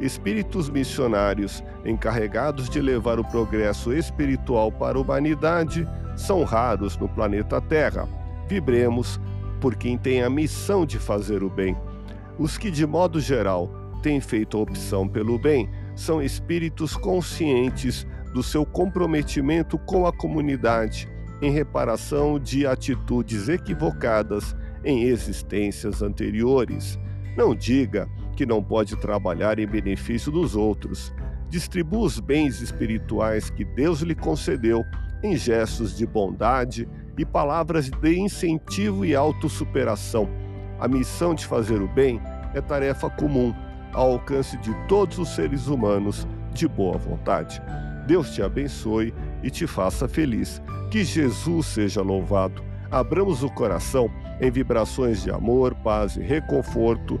Espíritos missionários encarregados de levar o progresso espiritual para a humanidade são raros no planeta Terra. Vibremos por quem tem a missão de fazer o bem. Os que, de modo geral, têm feito a opção pelo bem são espíritos conscientes do seu comprometimento com a comunidade em reparação de atitudes equivocadas em existências anteriores. Não diga que não pode trabalhar em benefício dos outros. Distribua os bens espirituais que Deus lhe concedeu em gestos de bondade e palavras de incentivo e autossuperação. A missão de fazer o bem é tarefa comum, ao alcance de todos os seres humanos de boa vontade. Deus te abençoe e te faça feliz. Que Jesus seja louvado. Abramos o coração em vibrações de amor, paz e reconforto